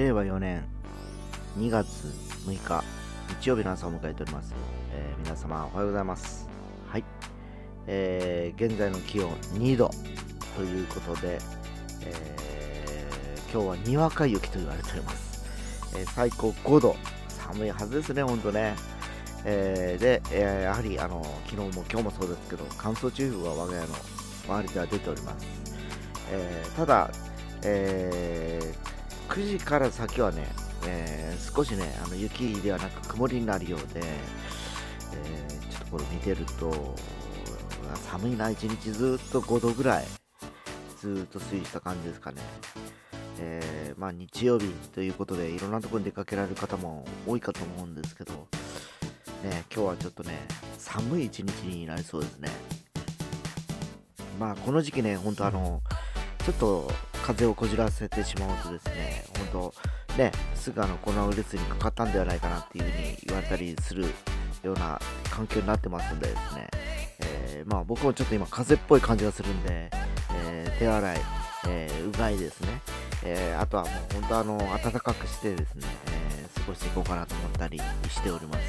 令和4年2月6日日曜日の朝を迎えております、えー皆様おはようございます。はい、えー現在の気温2度ということで、えー今日はにわか雪と言われております、えー最高5度。寒いはずですねほんとね。えーで、えーやはりあの昨日も今日もそうですけど乾燥注意報が我が家の周りでは出ております、えーただ、えー9時から先はね、えー少しねあの雪ではなく曇りになるようで、えーちょっとこれ見てると寒いな一日ずっと5度ぐらいずっと推移した感じですかね。えーまあ日曜日ということでいろんなところに出かけられる方も多いかと思うんですけどね今日はちょっとね寒い一日になりそうですね。まあこの時期ね本当あのちょっと風をこじらせてしまうとですね本当ねすぐあのコロナウイルスにかかったんではないかなっていうふうに言われたりするような環境になってますんでですね、えーまあ僕もちょっと今風邪っぽい感じがするんで、えー手洗い、えーうがいですね、えあとはもう本当あの暖かくしてですね、え過ごしていこうかなと思ったりしております、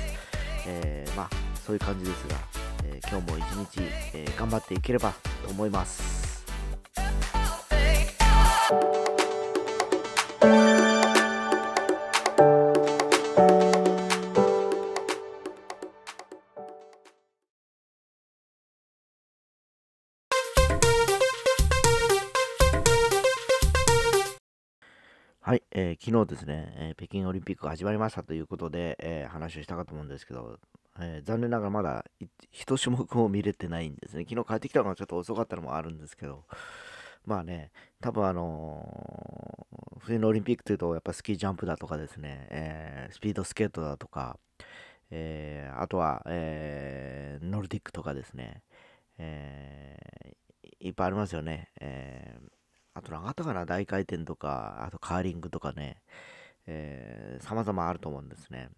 えまあそういう感じですが、え今日も一日、え頑張っていければと思います。昨日ですね、えー北京オリンピックが始まりましたということで、えー話をしたかと思うんですけど、えー残念ながらまだい一種目も見れてないんですね。昨日帰ってきたのがちょっと遅かったのもあるんですけど、まあね、多分あのー冬のオリンピックというと、やっぱスキージャンプだとかですね、えースピードスケートだとか、えーあとは、えノルディックとかですね、えーいっぱいありますよね。えーあと何かあったかな？大回転とか、あとカーリングとかね、えー、様々あると思うんですね。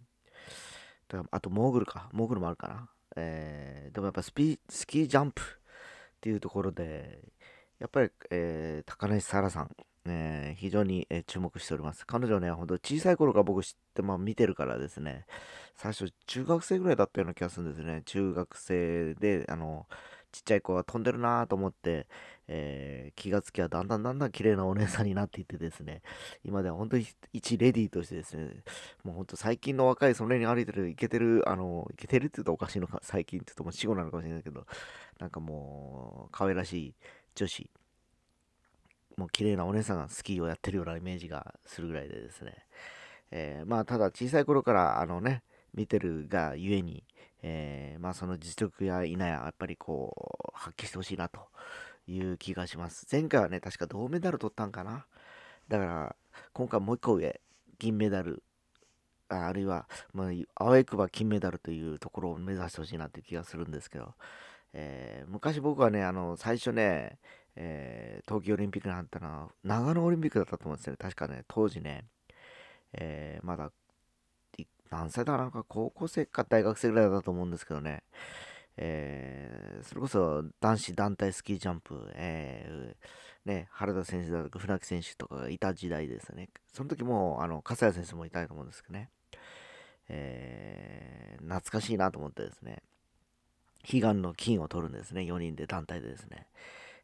だからあとモーグルか、モーグルもあるかな。えーでもやっぱスピスキージャンプっていうところで、やっぱり、えー高梨沙羅さん、えー非常に、えー注目しております。彼女ね、ほんと小さい頃から僕知って、まあ、見てるからですね、最初中学生ぐらいだったような気がするんですね。中学生で、あの、ちっちゃい子が飛んでるなと思って、えー気がつきはだんだんだんだん綺麗なお姉さんになっていってですね、今では本当に一レディーとしてですね、もう本当最近の若いその辺に歩いてるイケてる、あの、イケてるって言うとおかしいのか、最近って言うともう死後なのかもしれないけど、なんかもう、可愛らしい女子、もう綺麗なお姉さんがスキーをやってるようなイメージがするぐらいでですね、えーまあただ小さい頃からあのね、見てるがゆえに、えーまあその実力や否や、やっぱりこう、発揮してほしいなという気がします。前回はね、確か銅メダル取ったんかな。だから、今回もう一個上、銀メダル、ああるいは、まあ、あわよくば金メダルというところを目指してほしいなという気がするんですけど、えー昔僕はね、あの、最初ね、えー冬季オリンピックになったのは、長野オリンピックだったと思うんですよね。確かね、当時ね、えーまだ、何歳だかなんか高校生か大学生ぐらいだと思うんですけどね、えーそれこそ男子団体スキージャンプ、えーね、原田選手だとか船木選手とかがいた時代ですね。その時も、あの、笠谷選手もいたと思うんですけどね、えー懐かしいなと思ってですね、悲願の金を取るんですね、4人で団体でですね。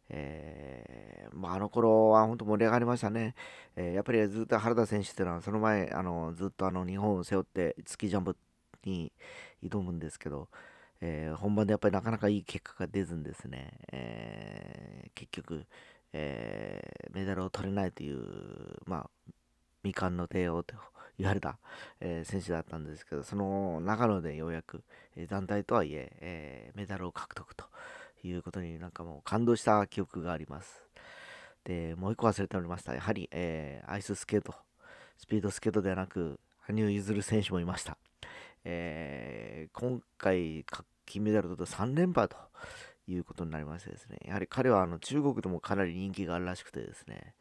えーまあ、あの頃は本当盛り上がりましたね。えーやっぱりずっと原田選手っていうのは、その前、あのずっとあの日本を背負ってスキージャンプに挑むんですけど、えー本番でやっぱりなかなかいい結果が出ずにですね、えー結局、えーメダルを取れないという、まあ、未完の帝王と言われた、えー選手だったんですけど、その長野でようやく、えー団体とはいええーメダルを獲得ということになんかもう感動した記憶があります。で、もう一個忘れておりました。やはり、えーアイススケート、スピードスケートではなく、羽生結弦選手もいました。えー今回金メダルと3連覇ということになりましてですね、やはり彼はあの中国でもかなり人気があるらしくてですね、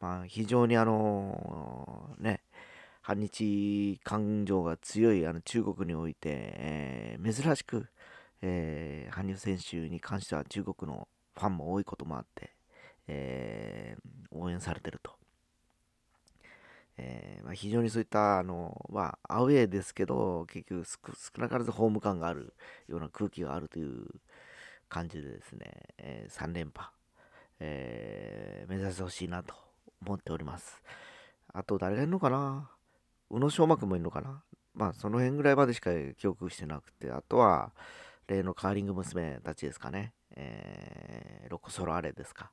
まあ、非常にあのね、反日感情が強いあの中国において、えー珍しく、えー羽生選手に関しては中国のファンも多いこともあって、えー応援されてると。えー、まあ、非常にそういったあの、まあ、アウェーですけど結局少なからずホーム感があるような空気があるという感じでですね、えー、3連覇、えー、目指してほしいなと思っております。あと誰がいるのかな？宇野昌磨君もいるのかな？まあその辺ぐらいまでしか記憶してなくてあとは例のカーリング娘たちですかね、えー、ロコ・ソラーレですか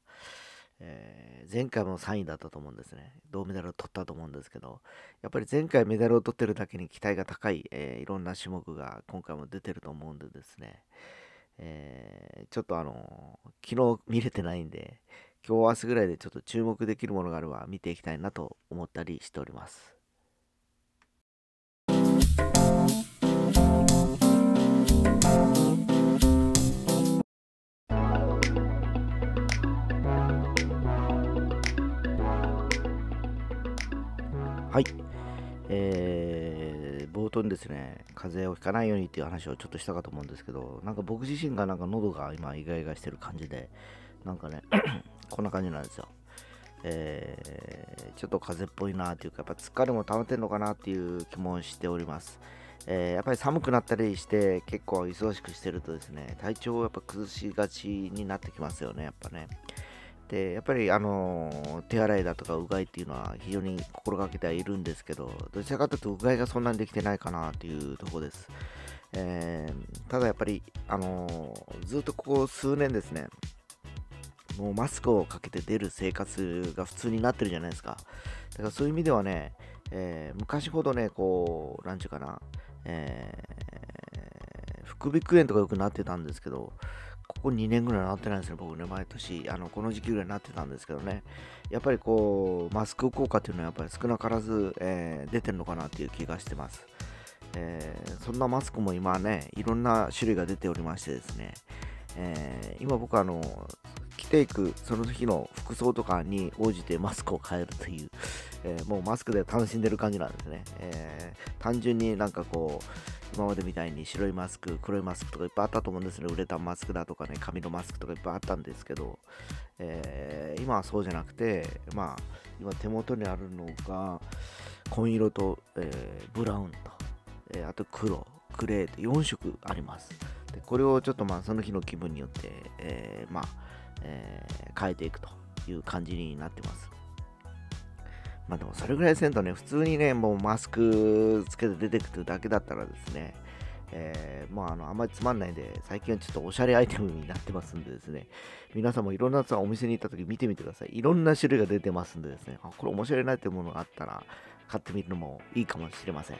えー、前回も3位だったと思うんですね。銅メダルを取ったと思うんですけど、やっぱり前回メダルを取ってるだけに期待が高い、えー、いろんな種目が今回も出てると思うんでですね、えー、ちょっとあの昨日見れてないんで、今日明日ぐらいでちょっと注目できるものがあれば見ていきたいなと思ったりしております。はい。えー、冒頭にですね、風邪をひかないようにっていう話をちょっとしたかと思うんですけど、なんか僕自身がなんか喉が今イガイガしてる感じで、なんかね、こんな感じなんですよ。えー、ちょっと風邪っぽいなっていうか、やっぱ疲れも溜まってんのかなっていう気もしております。えー、やっぱり寒くなったりして結構忙しくしてるとですね、体調をやっぱ崩しがちになってきますよね、やっぱね。で、やっぱり、あの手洗いだとかうがいっていうのは非常に心がけてはいるんですけど、どちらかというとうがいがそんなにできてないかなっていうところです。えー、ただやっぱり、あのずっとここ数年ですね、もうマスクをかけて出る生活が普通になってるじゃないですか。だからそういう意味ではね、えー、昔ほどね、こう、なんちゅうかな、え、副鼻腔炎とかよくなってたんですけど、ここ2年ぐらいなってないんですね、僕ね、毎年、あのこの時期ぐらいになってたんですけどね、やっぱりこう、マスク効果っていうのはやっぱり少なからず、えー、出てるのかなっていう気がしてます。えー、そんなマスクも今ね、いろんな種類が出ておりましてですね、えー、今僕あの、着ていくその日の服装とかに応じてマスクを変えるという、えー、もうマスクで楽しんでる感じなんですね。えー、単純になんかこう、今までみたいに白いマスク、黒いマスクとかいっぱいあったと思うんですね。ウレタンマスクだとかね、紙のマスクとかいっぱいあったんですけど、えー、今はそうじゃなくて、まあ、今手元にあるのが、紺色と、えー、ブラウンと、え、あと黒、グレーと4色あります。でこれをちょっとまあその日の気分によって、えー、まあ、えー、変えていくという感じになってます。まあでもそれぐらいせんとね、普通にね、もうマスクつけて出てくるだけだったらですね、えー、まあ、あの、あんまりつまんないんで、最近はちょっとおしゃれアイテムになってますんでですね、皆さんもいろんなお店に行った時見てみてください。いろんな種類が出てますんでですね、あこれ面白いなっていうものがあったら、買ってみるのもいいかもしれません。